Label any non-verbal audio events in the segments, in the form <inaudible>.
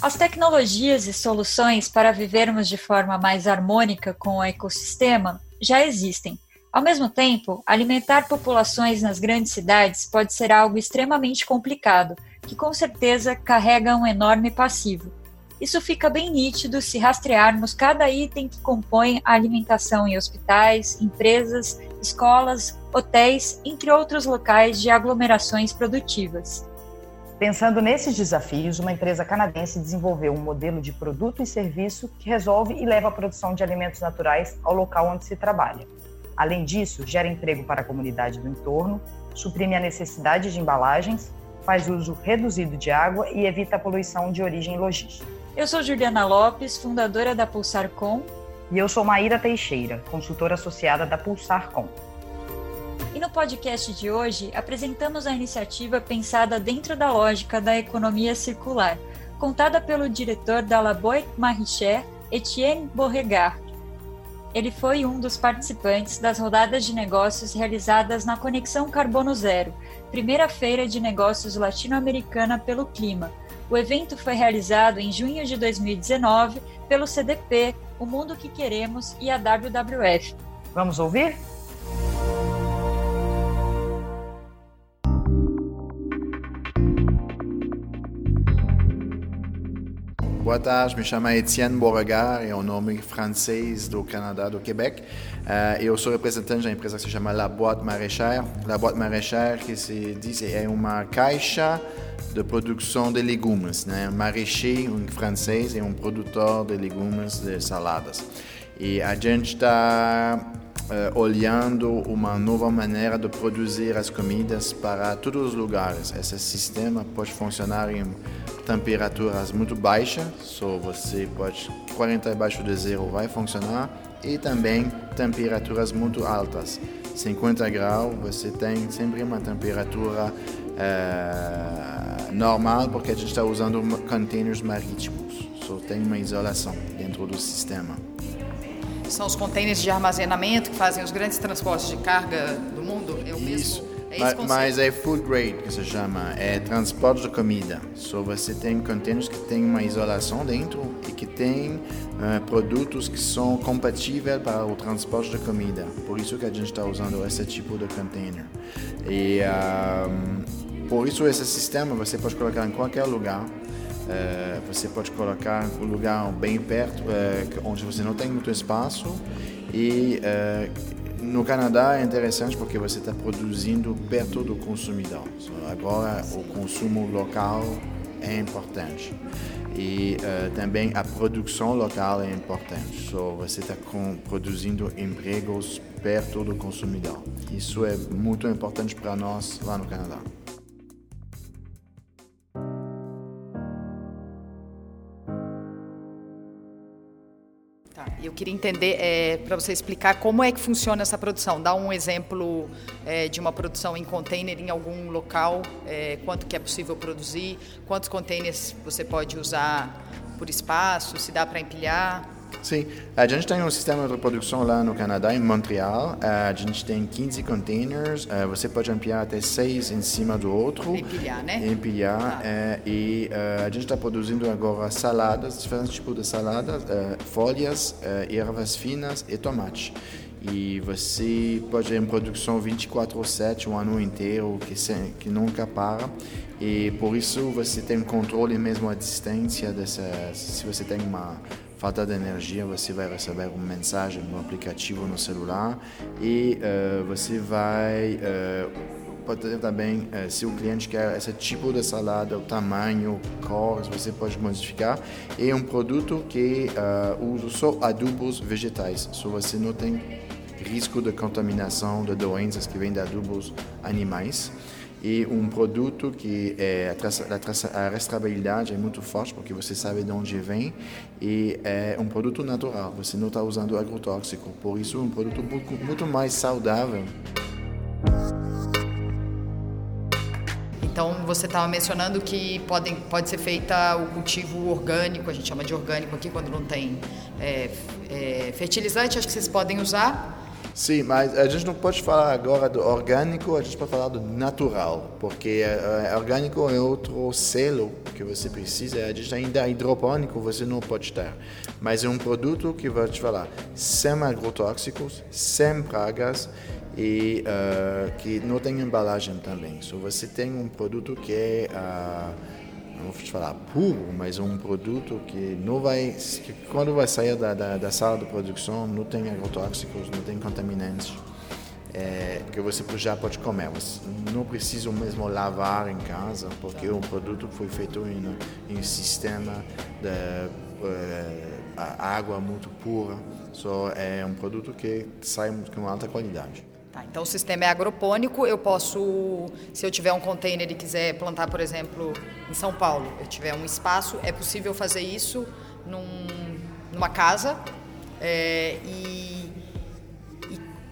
As tecnologias e soluções para vivermos de forma mais harmônica com o ecossistema já existem. Ao mesmo tempo, alimentar populações nas grandes cidades pode ser algo extremamente complicado, que com certeza carrega um enorme passivo. Isso fica bem nítido se rastrearmos cada item que compõe a alimentação em hospitais, empresas, escolas, hotéis, entre outros locais de aglomerações produtivas. Pensando nesses desafios, uma empresa canadense desenvolveu um modelo de produto e serviço que resolve e leva a produção de alimentos naturais ao local onde se trabalha. Além disso, gera emprego para a comunidade do entorno, suprime a necessidade de embalagens, faz uso reduzido de água e evita a poluição de origem logística. Eu sou Juliana Lopes, fundadora da Pulsarcom. E eu sou Maíra Teixeira, consultora associada da Pulsarcom. E no podcast de hoje, apresentamos a iniciativa pensada dentro da lógica da economia circular, contada pelo diretor da La Boîte Marichère, Etienne Beauregard. Ele foi um dos participantes das rodadas de negócios realizadas na Conexão Carbono Zero, primeira feira de negócios latino-americana pelo clima. O evento foi realizado em junho de 2019 pelo CDP, O Mundo que Queremos e a WWF. Vamos ouvir? Boa tarde, me chamo Etienne Beauregard, é o nome francês do Canadá, do Quebec. Uh, eu sou representante da empresa que se chama La Boîte Maraîchère. La Boîte Maraîchère, que se diz, é uma caixa de produção de legumes. Né? Maraîcher, em francês, é um produtor de legumes, de saladas. E a gente está uh, olhando uma nova maneira de produzir as comidas para todos os lugares. Esse sistema pode funcionar em temperaturas muito baixas, só você pode 40 abaixo de zero vai funcionar e também temperaturas muito altas. 50 graus, você tem sempre uma temperatura uh, normal porque a gente está usando containers marítimos, só tem uma isolação dentro do sistema. São os containers de armazenamento que fazem os grandes transportes de carga do mundo? É o Isso. mesmo? É mas, mas, é food grade que se chama, é transporte de comida. Só você tem containers que tem uma isolação dentro e que tem uh, produtos que são compatíveis para o transporte de comida. Por isso que a gente está usando esse tipo de container. E uh, por isso esse sistema você pode colocar em qualquer lugar. Uh, você pode colocar um lugar bem perto, uh, onde você não tem muito espaço e uh, no Canadá é interessante porque você está produzindo perto do consumidor. Agora o consumo local é importante e uh, também a produção local é importante. So, você está produzindo empregos perto do consumidor. Isso é muito importante para nós lá no Canadá. Queria entender, é, para você explicar como é que funciona essa produção. Dá um exemplo é, de uma produção em container em algum local, é, quanto que é possível produzir, quantos containers você pode usar por espaço, se dá para empilhar. Sim, a gente tem um sistema de produção lá no Canadá, em Montreal. A gente tem 15 containers, eh, você pode ampliar até 6 em cima do outro. Empilhar, né? Empilhar. Ah. e eh, a gente está produzindo agora saladas, diferentes tipos de saladas, folhas, ervas finas e tomate. E você pode ter em produção 24/7 um ano inteiro que, se, que nunca para. E por isso você tem controle mesmo à distância dessa, se você tem uma falta de energia, você vai receber uma mensagem no aplicativo no celular e uh, você vai uh, pode ter também uh, se o cliente quer esse tipo de salada, o tamanho, cores, você pode modificar. É um produto que usa só adubos vegetais, só você não tem risco de contaminação de doenças que vêm de adubos animais e um produto que é, a, a, rastreabilidade é muito forte porque você sabe de onde vem e é um produto natural, você não está usando agrotóxico, por isso é um produto muito, muito mais saudável. Então você estava mencionando que podem, pode ser feita o cultivo orgânico, a gente chama de orgânico aqui quando não tem é, é, fertilizante, acho que vocês podem usar Sim, mas a gente não pode falar agora do orgânico, a gente pode falar do natural, porque uh, orgânico é outro selo que você precisa, a gente ainda é hidropônico, você não pode ter. Mas é um produto que vai te falar sem agrotóxicos, sem pragas e uh, que não tem embalagem também. Se so, você tem um produto que é uh, vou te falar puro, mas um produto que não vai, que quando vai sair da, da, da sala de produção, não tem agrotóxicos, não tem contaminantes, é, que você já pode comer. Você não precisa mesmo lavar em casa, porque o produto foi feito em, em um sistema de é, água muito pura. Só é um produto que sai com alta qualidade. Tá, então o sistema é agropônico, eu posso, se eu tiver um container e quiser plantar, por exemplo, em São Paulo, eu tiver um espaço, é possível fazer isso num, numa casa é, e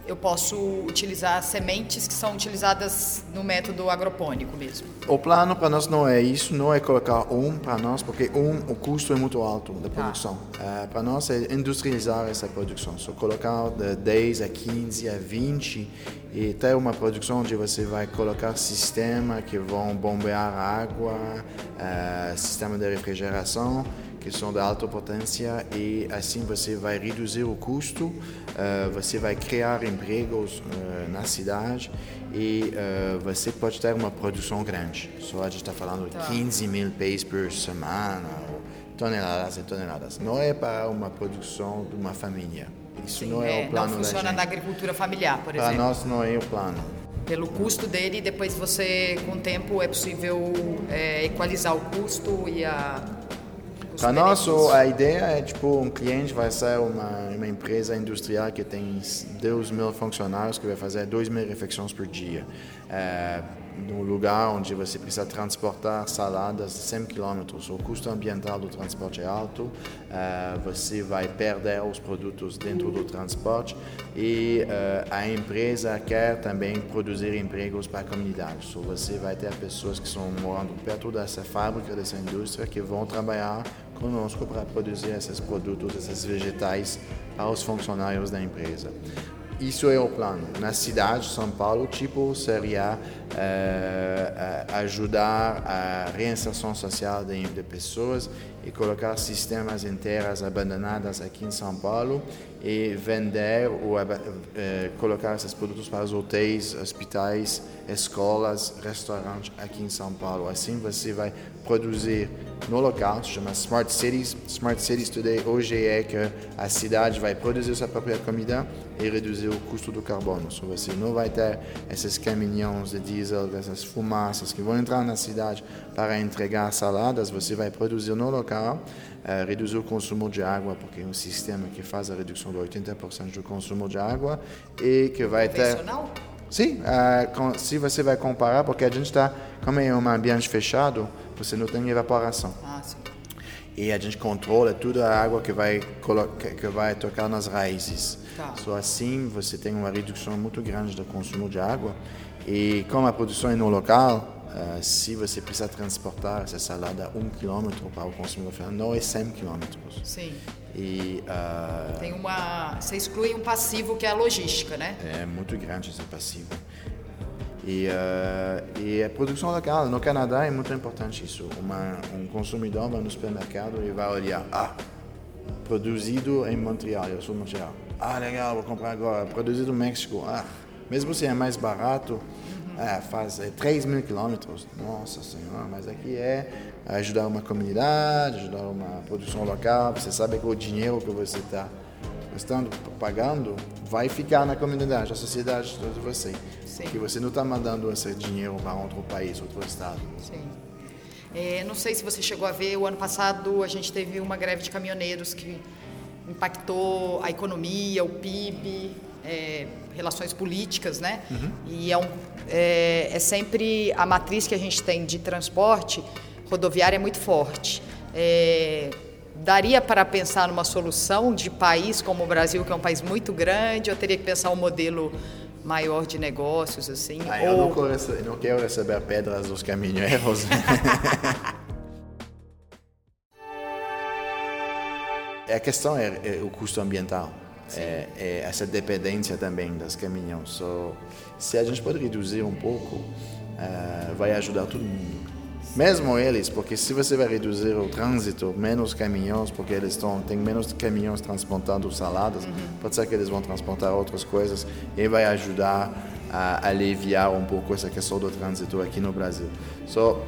eu posso utilizar sementes que são utilizadas no método agropônico mesmo. O plano para nós não é isso, não é colocar um para nós, porque um o custo é muito alto da tá. produção. Tá. para nós é industrializar essa produção, só colocar de 10 a 15 a 20 e ter uma produção onde você vai colocar sistema que vão bombear água, uh, sistema de refrigeração que são de alta potência e assim você vai reduzir o custo, uh, você vai criar empregos uh, na cidade e uh, você pode ter uma produção grande. Só a gente está falando de 15 tá. mil pés por semana, toneladas e toneladas. Não é para uma produção de uma família. Isso Sim, não é, é, o plano Não funciona na agricultura familiar, por exemplo. Para nós não é o plano pelo custo dele, depois você, com o tempo, é possível é, equalizar o custo e a para nós, a ideia é tipo um cliente vai ser uma, uma empresa industrial que tem 2 mil funcionários que vai fazer 2 mil refeições por dia. É, num lugar onde você precisa transportar saladas 100 km, o custo ambiental do transporte é alto, uh, você vai perder os produtos dentro do transporte e uh, a empresa quer também produzir empregos para a comunidade. So, você vai ter pessoas que estão morando perto dessa fábrica, dessa indústria, que vão trabalhar conosco para produzir esses produtos, esses vegetais para os funcionários da empresa. Isso é o plano. Na cidade de São Paulo, tipo, seria é, ajudar a reinserção social de, de, pessoas e colocar sistemas em terras abandonadas aqui em São Paulo e vender ou é, colocar esses produtos para os hotéis, hospitais, escolas, restaurantes aqui em São Paulo. Assim você vai produzir no local, se chama Smart Cities. Smart Cities Today hoje é que a cidade vai produzir sua própria comida e reduzir o custo do carbono. So, você não vai ter esses caminhões de diesel, essas fumaças que vão entrar na cidade para entregar saladas, você vai produzir no local, uh, reduzir o consumo de água, porque é um sistema que faz a redução de 80% do consumo de água e que vai ter... Sim, uh, se você vai comparar, porque a gente está, como é um ambiente fechado, você não tem evaporação. Ah, sim. E a gente controla toda a água que vai, que vai tocar nas raízes. Tá. Só assim você tem uma redução muito grande do consumo de água. E como a produção é no local, uh, se você precisa transportar essa salada um quilômetro para o consumidor final, não é 100 quilômetros. Sim. E, uh, Tem uma, você exclui um passivo que é a logística, né? É muito grande esse passivo. E, uh, e a produção local, no Canadá é muito importante isso. Uma, um consumidor vai no supermercado e vai olhar, ah, produzido em Montreal, eu sou Montreal. Ah, legal, vou comprar agora. Produzido no México, ah, mesmo se é mais barato, é, faz é, 3 mil quilômetros. Nossa Senhora, mas aqui é ajudar uma comunidade, ajudar uma produção local. Você sabe que o dinheiro que você está estando pagando vai ficar na comunidade, na sociedade de você. Sim. Que você não está mandando esse dinheiro para outro país, outro estado. Sim. É, não sei se você chegou a ver, o ano passado a gente teve uma greve de caminhoneiros que impactou a economia, o PIB, é, relações políticas, né? Uhum. E é, um, é, é, sempre a matriz que a gente tem de transporte rodoviário é muito forte. É, daria para pensar numa solução de país como o Brasil, que é um país muito grande, ou teria que pensar um modelo maior de negócios, assim? Ah, eu, não quero, não quero receber pedras dos caminhoneiros. <laughs> <laughs> a questão é, é, o custo ambiental. É, é, essa dependência também das caminhões. So, se a gente pode reduzir um pouco, uh, vai ajudar todo mundo. Mesmo eles, porque se você vai reduzir o trânsito, menos caminhões, porque eles estão, tem menos caminhões transportando saladas, uhum. pode ser que eles vão transportar outras coisas e vai ajudar a aliviar um pouco essa questão do trânsito aqui no Brasil. So,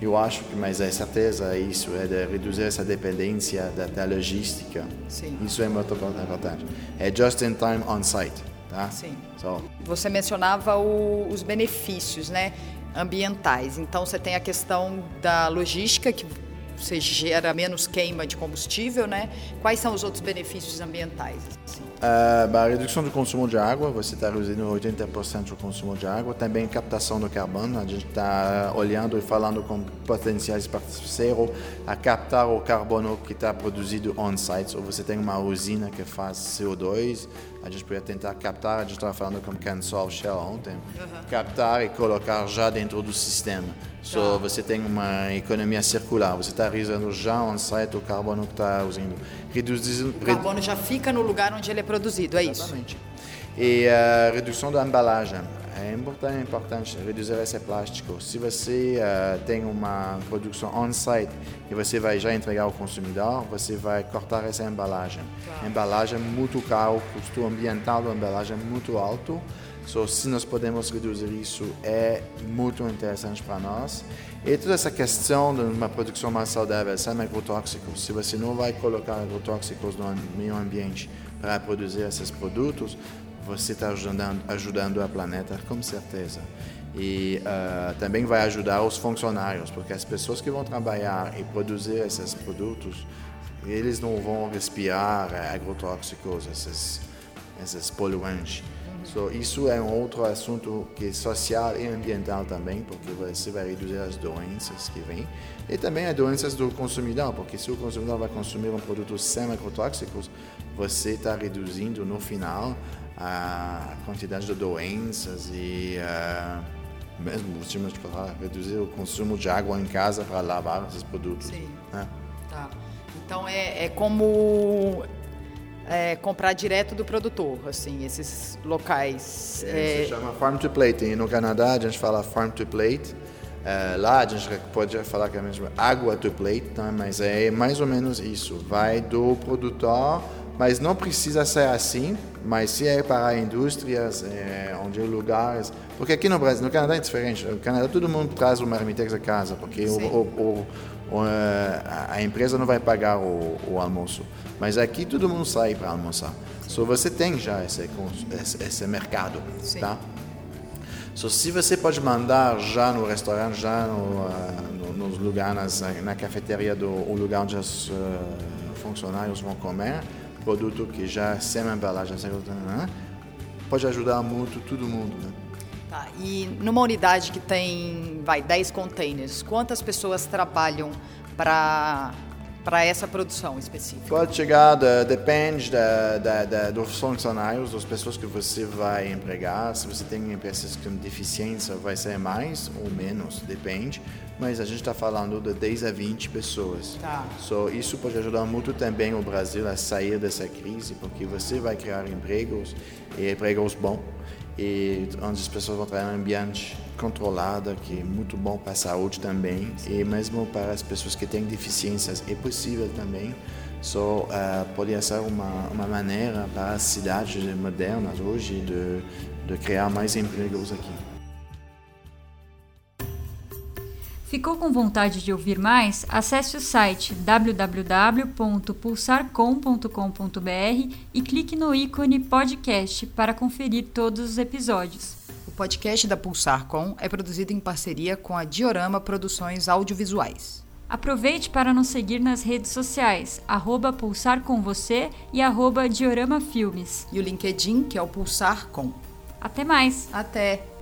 eu acho que, mas é certeza é isso, é de reduzir essa dependência da, da logística. Sim. Isso é muito importante. É just in time on site, tá? Sim. So. Você mencionava o, os benefícios, né? ambientais. Então você tem a questão da logística que você gera menos queima de combustível, né? Quais são os outros benefícios ambientais? Assim? Uh, a redução do consumo de água, você está reduzindo 80% do consumo de água. Também captação do carbono, a gente está olhando e falando com potenciais parceiros a captar o carbono que está produzido on-site. Ou você tem uma usina que faz CO2, a gente podia tentar captar, a gente estava falando com Cansol Shell ontem, uhum. captar e colocar já dentro do sistema. So, tá. Você tem uma economia circular, você está reduzindo já on-site o carbono que está usando. Reduzindo, o carbono já fica no lugar onde ele é produzido, é Exatamente. isso? E a redução da embalagem. É importante, é importante reduzir esse plástico. Se você uh, tem uma produção on-site e você vai já entregar ao consumidor, você vai cortar essa embalagem. Claro. Embalagem muito caro, custo ambiental da embalagem muito alto. So, se nós podemos reduzir isso, é muito interessante para nós. E toda essa questão de uma produção mais saudável, sem agrotóxicos. Se você não vai colocar agrotóxicos no meio ambiente para produzir esses produtos, você está ajudando, ajudando a planeta, com certeza. E uh, também vai ajudar os funcionários, porque as pessoas que vão trabalhar e produzir esses produtos, eles não vão respirar agrotóxicos, esses, esses poluentes. So, isso é um outro assunto que é social e ambiental também, porque você vai reduzir as doenças que vêm e também as doenças do consumidor, porque se o consumidor vai consumir um produto sem agrotóxicos, você está reduzindo no final a quantidade de doenças e uh, mesmo tínhamos que falar, reduzir o consumo de água em casa para lavar esses produtos. Sim. Né? Tá. Então é, é como é, comprar direto do produtor, assim, esses locais. É. Se chama farm to plate. E no Canadá a gente fala farm to plate. É, lá a gente pode falar que é mesmo água to plate, tá? mas é mais ou menos isso. Vai do produtor mas não precisa ser assim, mas se é para indústrias, é, onde lugares, porque aqui no Brasil, no Canadá é diferente, no Canadá todo mundo traz o marmitex a casa, porque o, o, o, a empresa não vai pagar o, almoço, mas aqui todo mundo sai para almoçar, só so, você tem já esse, esse, esse mercado, Sim. tá? So, se você pode mandar já no restaurante, já no, uh, no, nos lugares, na, na cafeteria do lugar onde os uh, funcionários vão comer, produto que já sem embalagem, sem pode ajudar muito todo mundo. Né? Tá, e numa unidade que tem, vai, 10 containers, quantas pessoas trabalham para para essa produção específica? Pode chegar, depende da, da, da, dos funcionários, das pessoas que você vai empregar. Se você tem pessoas com deficiência, vai ser mais ou menos, depende. Mas a gente está falando de 10 a 20 pessoas. Tá. So, isso pode ajudar muito também o Brasil a sair dessa crise, porque você vai criar empregos, e empregos bons e onde as pessoas vão trabalhar em um ambiente controlado, que é muito bom para a saúde também, e mesmo para as pessoas que têm deficiências é possível também. Só uh, pode ser uma, uma maneira para as cidades modernas hoje de, de criar mais empregos aqui. Ficou com vontade de ouvir mais? Acesse o site www.pulsarcom.com.br e clique no ícone podcast para conferir todos os episódios. O podcast da Pulsarcom é produzido em parceria com a Diorama Produções Audiovisuais. Aproveite para nos seguir nas redes sociais, arroba Pulsar com você e arroba Diorama Filmes. E o LinkedIn, que é o Pulsar Com. Até mais! Até!